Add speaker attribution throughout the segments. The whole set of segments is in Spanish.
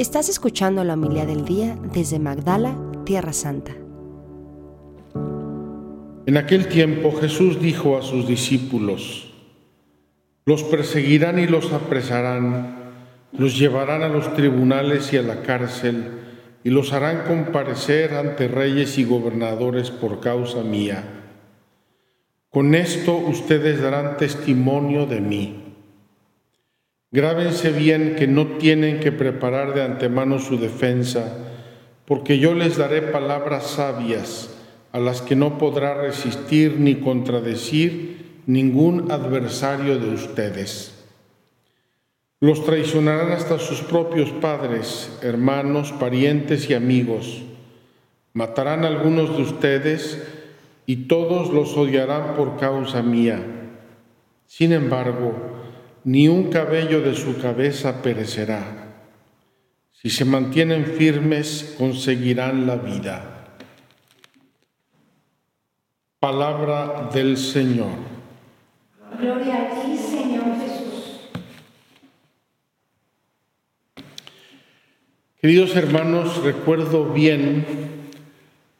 Speaker 1: Estás escuchando la humildad del día desde Magdala, Tierra Santa.
Speaker 2: En aquel tiempo Jesús dijo a sus discípulos, los perseguirán y los apresarán, los llevarán a los tribunales y a la cárcel, y los harán comparecer ante reyes y gobernadores por causa mía. Con esto ustedes darán testimonio de mí. Grábense bien que no tienen que preparar de antemano su defensa, porque yo les daré palabras sabias a las que no podrá resistir ni contradecir ningún adversario de ustedes. Los traicionarán hasta sus propios padres, hermanos, parientes y amigos. Matarán a algunos de ustedes y todos los odiarán por causa mía. Sin embargo, ni un cabello de su cabeza perecerá. Si se mantienen firmes, conseguirán la vida. Palabra del Señor.
Speaker 3: Gloria a ti, Señor Jesús.
Speaker 2: Queridos hermanos, recuerdo bien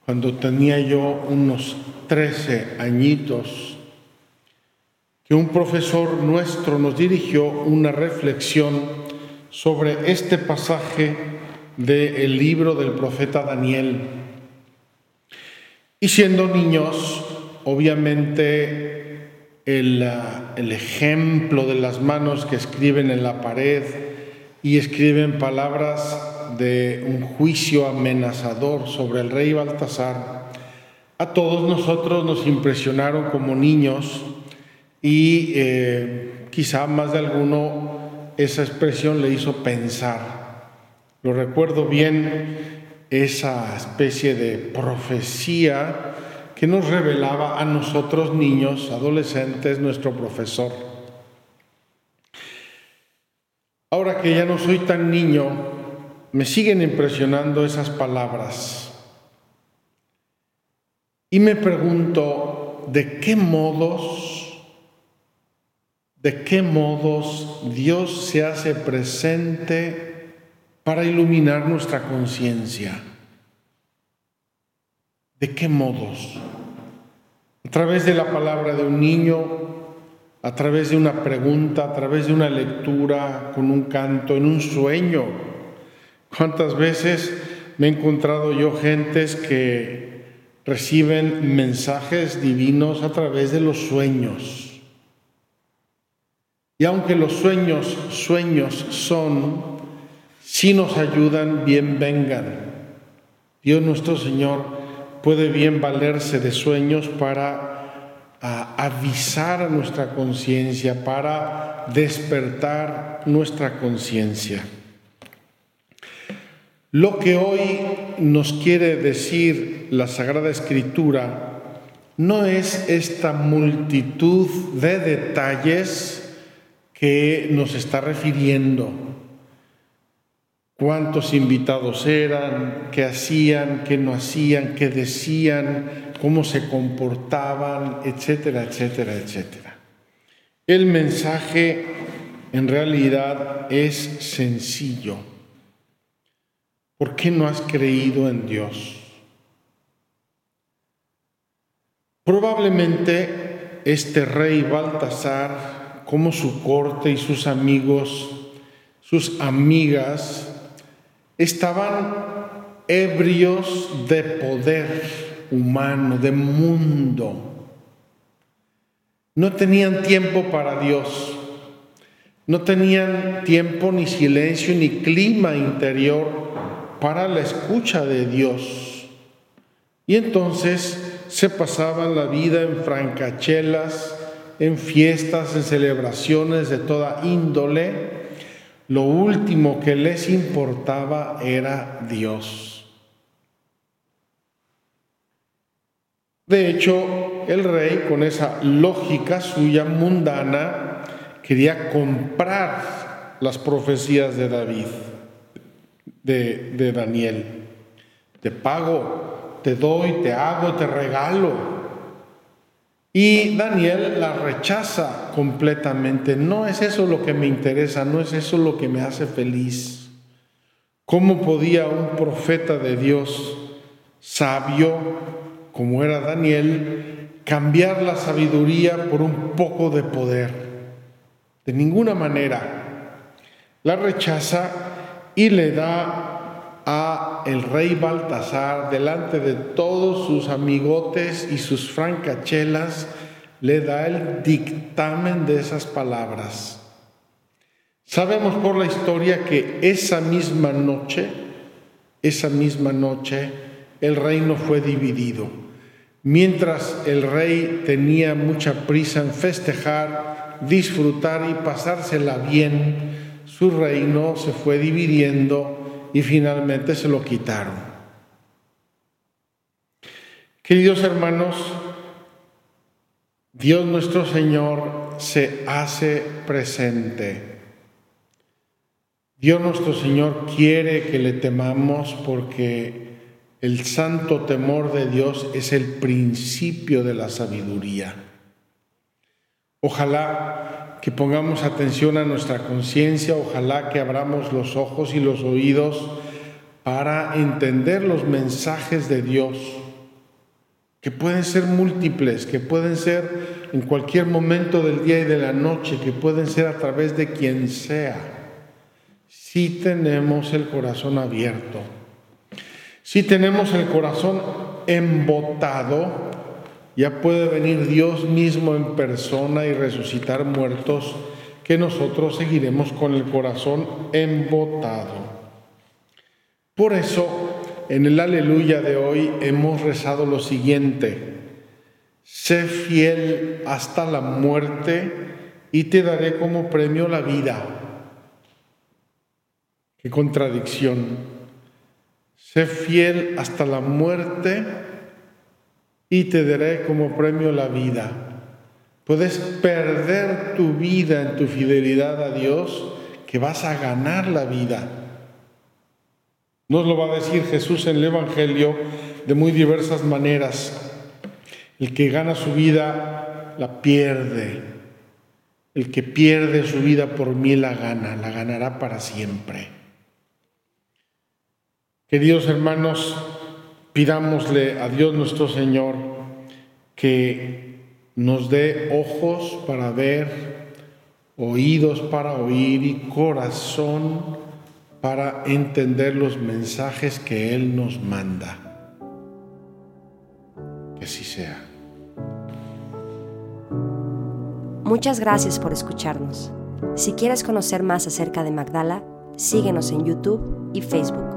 Speaker 2: cuando tenía yo unos 13 añitos, que un profesor nuestro nos dirigió una reflexión sobre este pasaje del libro del profeta Daniel. Y siendo niños, obviamente el, el, ejemplo de las manos que escriben en la pared y escriben palabras de un juicio amenazador sobre el rey Baltasar, a todos nosotros nos impresionaron como niños y eh, quizá más de alguno esa expresión le hizo pensar. Lo recuerdo bien, esa especie de profecía que nos revelaba a nosotros niños, adolescentes, nuestro profesor. Ahora que ya no soy tan niño, me siguen impresionando esas palabras. Y me pregunto, ¿de qué modos de qué modos Dios se hace presente para iluminar nuestra conciencia. ¿De qué modos? A través de la palabra de un niño, a través de una pregunta, a través de una lectura, con un canto, en un sueño. ¿Cuántas veces me he encontrado yo gentes que reciben mensajes divinos a través de los sueños? Y aunque los sueños, sueños son, si nos ayudan, bien vengan. Dios nuestro Señor puede bien valerse de sueños para avisar a nuestra conciencia, para despertar nuestra conciencia. Lo que hoy nos quiere decir la Sagrada Escritura no es esta multitud de detalles que nos está refiriendo. Cuántos invitados eran, qué hacían, qué no hacían, qué decían, cómo se comportaban, etcétera, etcétera, etcétera. El mensaje en realidad es sencillo. ¿Por qué no has creído en Dios? Probablemente este rey Baltasar como su corte y sus amigos, sus amigas, estaban ebrios de poder humano, de mundo. No tenían tiempo para Dios. No tenían tiempo ni silencio ni clima interior para la escucha de Dios. Y entonces se pasaban la vida en francachelas, en fiestas, en celebraciones de toda índole, lo último que les importaba era Dios. De hecho, el rey, con esa lógica suya mundana, quería comprar las profecías de David, de, Daniel. Te pago, te doy, te hago, te regalo. Y Daniel la rechaza completamente. No es eso lo que me interesa, no es eso lo que me hace feliz. ¿Cómo podía un profeta de Dios sabio, como era Daniel, cambiar la sabiduría por un poco de poder? De ninguna manera. La rechaza y le da a el rey Baltasar delante de todos sus amigotes y sus francachelas, le da el dictamen de esas palabras. Sabemos por la historia que esa misma noche, esa misma noche, el reino fue dividido. Mientras el rey tenía mucha prisa en festejar, disfrutar y pasársela bien, su reino se fue dividiendo y finalmente se lo quitaron. Queridos hermanos, Dios nuestro Señor se hace presente. Dios nuestro Señor quiere que le temamos porque el santo temor de Dios es el principio de la sabiduría. Ojalá que pongamos atención a nuestra conciencia, ojalá que abramos los ojos y los oídos para entender los mensajes de Dios, que pueden ser múltiples, que pueden ser en cualquier momento del día y de la noche, que pueden ser a través de quien sea. Si tenemos el corazón abierto, si tenemos el corazón embotado, ya puede venir Dios mismo en persona y resucitar muertos, que nosotros seguiremos con el corazón embotado. Por eso, en el aleluya de hoy hemos rezado lo siguiente, sé fiel hasta la muerte y te daré como premio la vida. Qué contradicción. Sé fiel hasta la muerte y te daré como premio la vida. Puedes perder tu vida en tu fidelidad a Dios, que vas a ganar la vida. Nos lo va a decir Jesús en el Evangelio de muy diversas maneras. El que gana su vida la pierde. El que pierde su vida por mí la gana, la ganará para siempre. Queridos hermanos, pidámosle a Dios nuestro Señor que nos dé ojos para ver, oídos para oír y corazón para entender los mensajes que Él nos manda. Que así sea.
Speaker 1: Muchas gracias por escucharnos. Si quieres conocer más acerca de Magdala, síguenos en YouTube y Facebook.